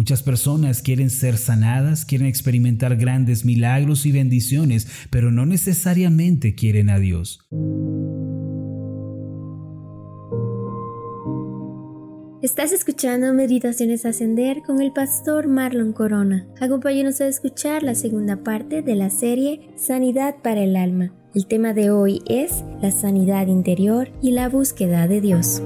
Muchas personas quieren ser sanadas, quieren experimentar grandes milagros y bendiciones, pero no necesariamente quieren a Dios. Estás escuchando Meditaciones Ascender con el pastor Marlon Corona. Acompáñanos a escuchar la segunda parte de la serie Sanidad para el Alma. El tema de hoy es la sanidad interior y la búsqueda de Dios.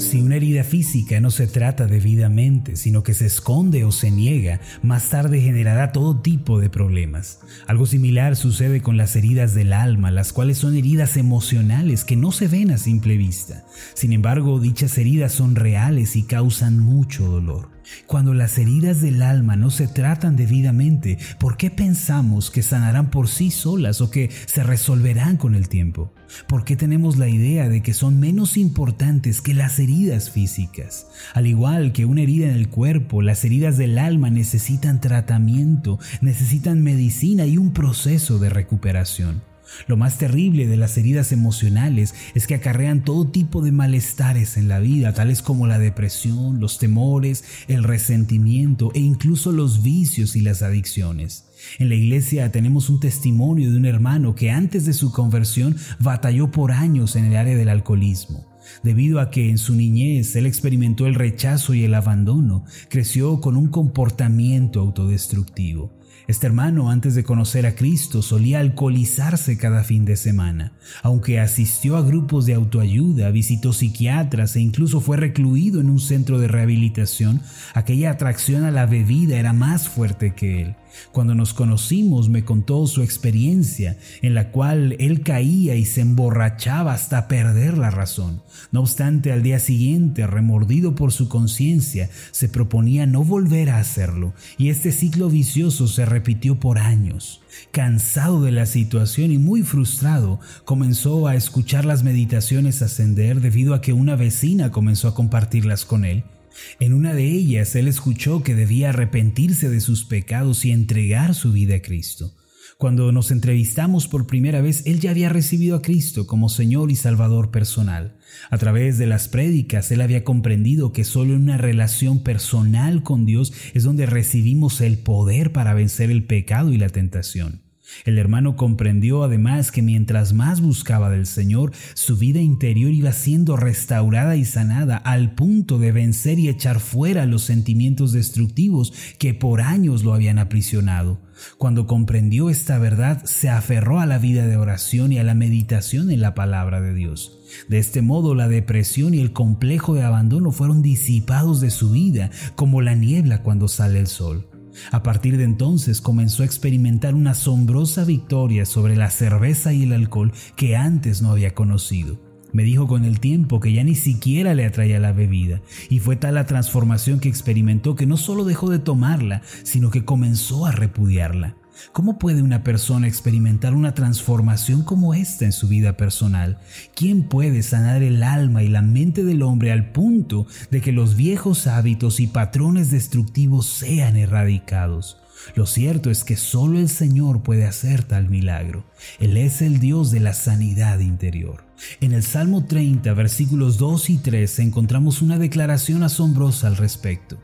Si una herida física no se trata debidamente, sino que se esconde o se niega, más tarde generará todo tipo de problemas. Algo similar sucede con las heridas del alma, las cuales son heridas emocionales que no se ven a simple vista. Sin embargo, dichas heridas son reales y causan mucho dolor. Cuando las heridas del alma no se tratan debidamente, ¿por qué pensamos que sanarán por sí solas o que se resolverán con el tiempo? ¿Por qué tenemos la idea de que son menos importantes que las heridas físicas? Al igual que una herida en el cuerpo, las heridas del alma necesitan tratamiento, necesitan medicina y un proceso de recuperación. Lo más terrible de las heridas emocionales es que acarrean todo tipo de malestares en la vida, tales como la depresión, los temores, el resentimiento e incluso los vicios y las adicciones. En la iglesia tenemos un testimonio de un hermano que antes de su conversión batalló por años en el área del alcoholismo. Debido a que en su niñez él experimentó el rechazo y el abandono, creció con un comportamiento autodestructivo. Este hermano antes de conocer a Cristo solía alcoholizarse cada fin de semana. Aunque asistió a grupos de autoayuda, visitó psiquiatras e incluso fue recluido en un centro de rehabilitación, aquella atracción a la bebida era más fuerte que él. Cuando nos conocimos me contó su experiencia en la cual él caía y se emborrachaba hasta perder la razón. No obstante, al día siguiente, remordido por su conciencia, se proponía no volver a hacerlo y este ciclo vicioso se repitió por años. Cansado de la situación y muy frustrado, comenzó a escuchar las meditaciones ascender debido a que una vecina comenzó a compartirlas con él. En una de ellas él escuchó que debía arrepentirse de sus pecados y entregar su vida a Cristo. Cuando nos entrevistamos por primera vez, él ya había recibido a Cristo como Señor y Salvador personal. A través de las prédicas, él había comprendido que solo en una relación personal con Dios es donde recibimos el poder para vencer el pecado y la tentación. El hermano comprendió además que mientras más buscaba del Señor, su vida interior iba siendo restaurada y sanada al punto de vencer y echar fuera los sentimientos destructivos que por años lo habían aprisionado. Cuando comprendió esta verdad, se aferró a la vida de oración y a la meditación en la palabra de Dios. De este modo, la depresión y el complejo de abandono fueron disipados de su vida como la niebla cuando sale el sol. A partir de entonces comenzó a experimentar una asombrosa victoria sobre la cerveza y el alcohol que antes no había conocido. Me dijo con el tiempo que ya ni siquiera le atraía la bebida, y fue tal la transformación que experimentó que no solo dejó de tomarla, sino que comenzó a repudiarla. ¿Cómo puede una persona experimentar una transformación como esta en su vida personal? ¿Quién puede sanar el alma y la mente del hombre al punto de que los viejos hábitos y patrones destructivos sean erradicados? Lo cierto es que solo el Señor puede hacer tal milagro. Él es el Dios de la sanidad interior. En el Salmo 30, versículos 2 y 3 encontramos una declaración asombrosa al respecto.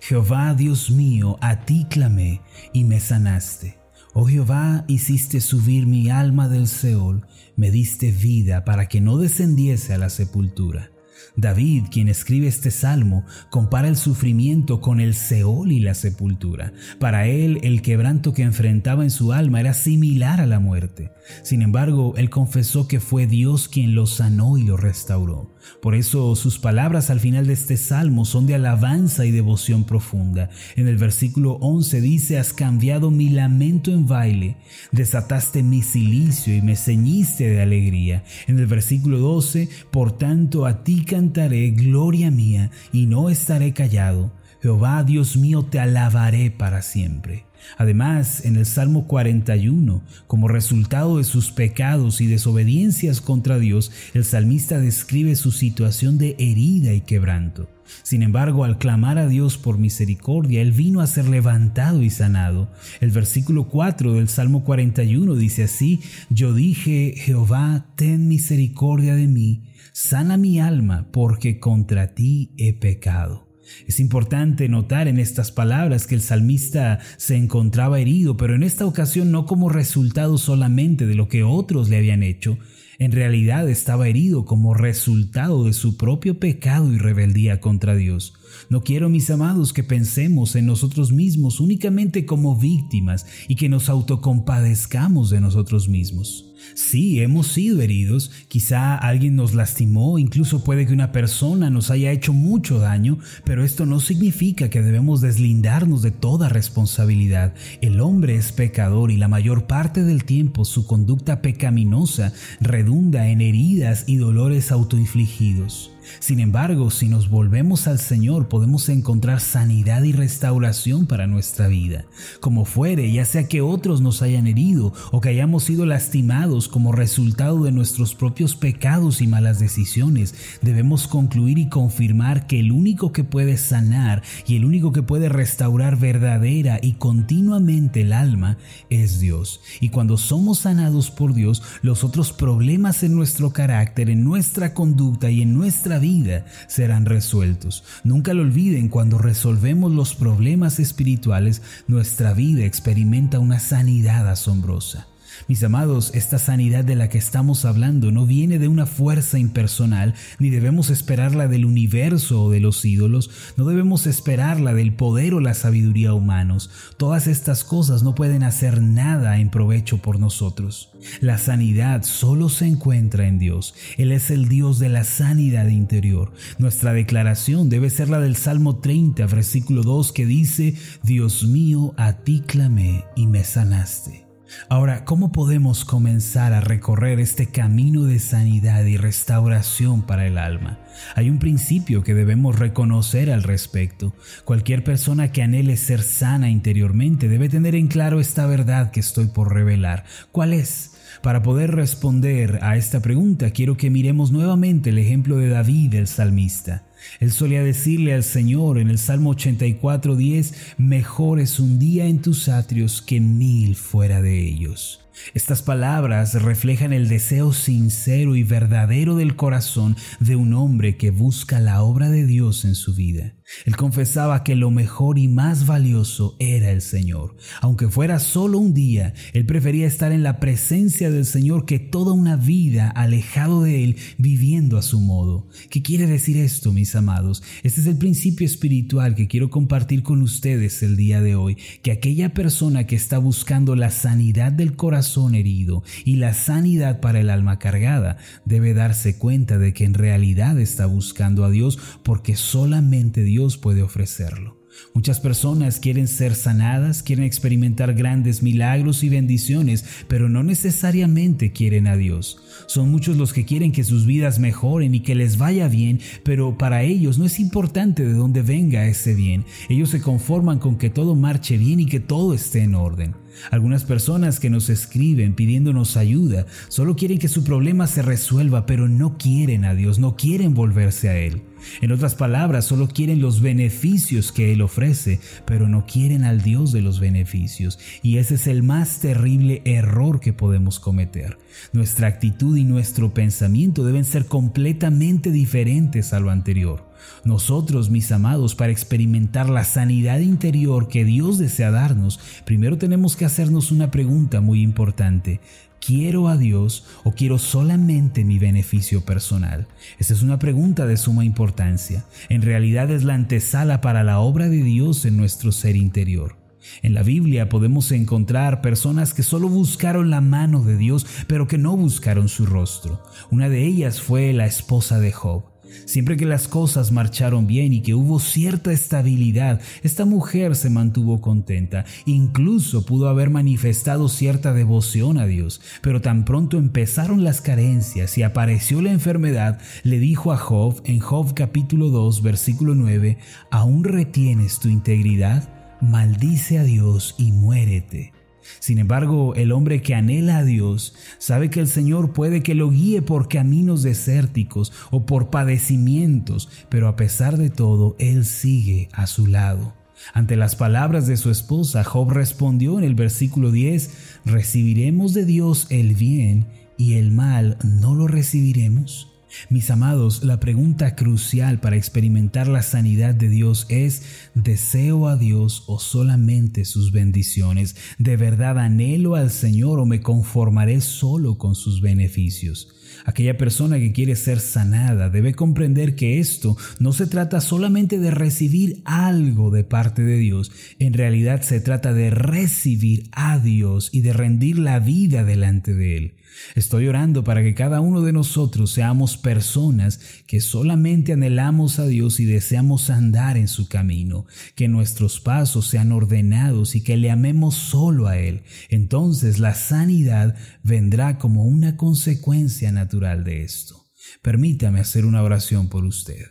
Jehová Dios mío, a ti clamé y me sanaste. Oh Jehová, hiciste subir mi alma del Seol, me diste vida para que no descendiese a la sepultura. David, quien escribe este salmo, compara el sufrimiento con el Seol y la sepultura. Para él, el quebranto que enfrentaba en su alma era similar a la muerte. Sin embargo, él confesó que fue Dios quien lo sanó y lo restauró. Por eso sus palabras al final de este salmo son de alabanza y devoción profunda. En el versículo 11 dice, has cambiado mi lamento en baile, desataste mi silicio y me ceñiste de alegría. En el versículo 12, por tanto a ti cantaré, gloria mía, y no estaré callado. Jehová Dios mío, te alabaré para siempre. Además, en el Salmo 41, como resultado de sus pecados y desobediencias contra Dios, el salmista describe su situación de herida y quebranto. Sin embargo, al clamar a Dios por misericordia, Él vino a ser levantado y sanado. El versículo 4 del Salmo 41 dice así, Yo dije, Jehová, ten misericordia de mí, sana mi alma, porque contra ti he pecado. Es importante notar en estas palabras que el salmista se encontraba herido, pero en esta ocasión no como resultado solamente de lo que otros le habían hecho, en realidad estaba herido como resultado de su propio pecado y rebeldía contra Dios. No quiero, mis amados, que pensemos en nosotros mismos únicamente como víctimas y que nos autocompadezcamos de nosotros mismos. Sí, hemos sido heridos, quizá alguien nos lastimó, incluso puede que una persona nos haya hecho mucho daño, pero esto no significa que debemos deslindarnos de toda responsabilidad. El hombre es pecador y la mayor parte del tiempo su conducta pecaminosa redunda en heridas y dolores autoinfligidos. Sin embargo, si nos volvemos al Señor, podemos encontrar sanidad y restauración para nuestra vida. Como fuere, ya sea que otros nos hayan herido o que hayamos sido lastimados como resultado de nuestros propios pecados y malas decisiones, debemos concluir y confirmar que el único que puede sanar y el único que puede restaurar verdadera y continuamente el alma es Dios. Y cuando somos sanados por Dios, los otros problemas en nuestro carácter, en nuestra conducta y en nuestra vida serán resueltos. Nunca lo olviden, cuando resolvemos los problemas espirituales, nuestra vida experimenta una sanidad asombrosa. Mis amados, esta sanidad de la que estamos hablando no viene de una fuerza impersonal, ni debemos esperarla del universo o de los ídolos, no debemos esperarla del poder o la sabiduría humanos. Todas estas cosas no pueden hacer nada en provecho por nosotros. La sanidad solo se encuentra en Dios. Él es el Dios de la sanidad interior. Nuestra declaración debe ser la del Salmo 30, versículo 2, que dice, Dios mío, a ti clamé y me sanaste. Ahora, ¿cómo podemos comenzar a recorrer este camino de sanidad y restauración para el alma? Hay un principio que debemos reconocer al respecto. Cualquier persona que anhele ser sana interiormente debe tener en claro esta verdad que estoy por revelar. ¿Cuál es? Para poder responder a esta pregunta, quiero que miremos nuevamente el ejemplo de David, el salmista. Él solía decirle al Señor en el Salmo 84:10, mejor es un día en tus atrios que mil fuera de ellos. Estas palabras reflejan el deseo sincero y verdadero del corazón de un hombre que busca la obra de Dios en su vida. Él confesaba que lo mejor y más valioso era el Señor. Aunque fuera solo un día, él prefería estar en la presencia del Señor que toda una vida alejado de Él, viviendo a su modo. ¿Qué quiere decir esto, mis amados? Este es el principio espiritual que quiero compartir con ustedes el día de hoy, que aquella persona que está buscando la sanidad del corazón herido y la sanidad para el alma cargada, debe darse cuenta de que en realidad está buscando a Dios porque solamente Dios Dios puede ofrecerlo. Muchas personas quieren ser sanadas, quieren experimentar grandes milagros y bendiciones, pero no necesariamente quieren a Dios. Son muchos los que quieren que sus vidas mejoren y que les vaya bien, pero para ellos no es importante de dónde venga ese bien. Ellos se conforman con que todo marche bien y que todo esté en orden. Algunas personas que nos escriben pidiéndonos ayuda solo quieren que su problema se resuelva, pero no quieren a Dios, no quieren volverse a Él. En otras palabras, solo quieren los beneficios que Él ofrece, pero no quieren al Dios de los beneficios. Y ese es el más terrible error que podemos cometer. Nuestra actitud y nuestro pensamiento deben ser completamente diferentes a lo anterior. Nosotros, mis amados, para experimentar la sanidad interior que Dios desea darnos, primero tenemos que hacernos una pregunta muy importante. ¿Quiero a Dios o quiero solamente mi beneficio personal? Esta es una pregunta de suma importancia. En realidad es la antesala para la obra de Dios en nuestro ser interior. En la Biblia podemos encontrar personas que solo buscaron la mano de Dios, pero que no buscaron su rostro. Una de ellas fue la esposa de Job. Siempre que las cosas marcharon bien y que hubo cierta estabilidad, esta mujer se mantuvo contenta, incluso pudo haber manifestado cierta devoción a Dios, pero tan pronto empezaron las carencias y apareció la enfermedad, le dijo a Job en Job capítulo 2 versículo 9, ¿aún retienes tu integridad? Maldice a Dios y muérete. Sin embargo, el hombre que anhela a Dios sabe que el Señor puede que lo guíe por caminos desérticos o por padecimientos, pero a pesar de todo, Él sigue a su lado. Ante las palabras de su esposa, Job respondió en el versículo 10, ¿recibiremos de Dios el bien y el mal no lo recibiremos? Mis amados, la pregunta crucial para experimentar la sanidad de Dios es, ¿deseo a Dios o solamente sus bendiciones? ¿De verdad anhelo al Señor o me conformaré solo con sus beneficios? Aquella persona que quiere ser sanada debe comprender que esto no se trata solamente de recibir algo de parte de Dios, en realidad se trata de recibir a Dios y de rendir la vida delante de Él. Estoy orando para que cada uno de nosotros seamos personas que solamente anhelamos a Dios y deseamos andar en su camino, que nuestros pasos sean ordenados y que le amemos solo a Él. Entonces la sanidad vendrá como una consecuencia natural de esto. Permítame hacer una oración por usted.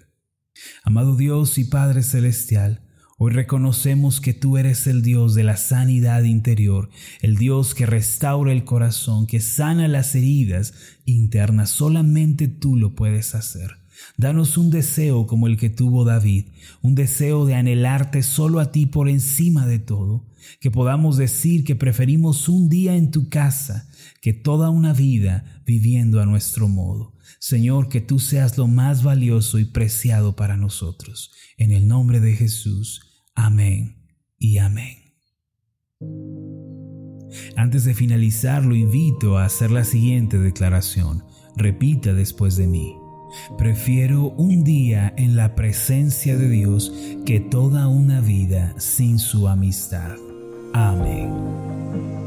Amado Dios y Padre Celestial, Hoy reconocemos que tú eres el Dios de la sanidad interior, el Dios que restaura el corazón, que sana las heridas internas. Solamente tú lo puedes hacer. Danos un deseo como el que tuvo David, un deseo de anhelarte solo a ti por encima de todo, que podamos decir que preferimos un día en tu casa que toda una vida viviendo a nuestro modo. Señor, que tú seas lo más valioso y preciado para nosotros. En el nombre de Jesús. Amén y amén. Antes de finalizar, lo invito a hacer la siguiente declaración. Repita después de mí. Prefiero un día en la presencia de Dios que toda una vida sin su amistad. Amén.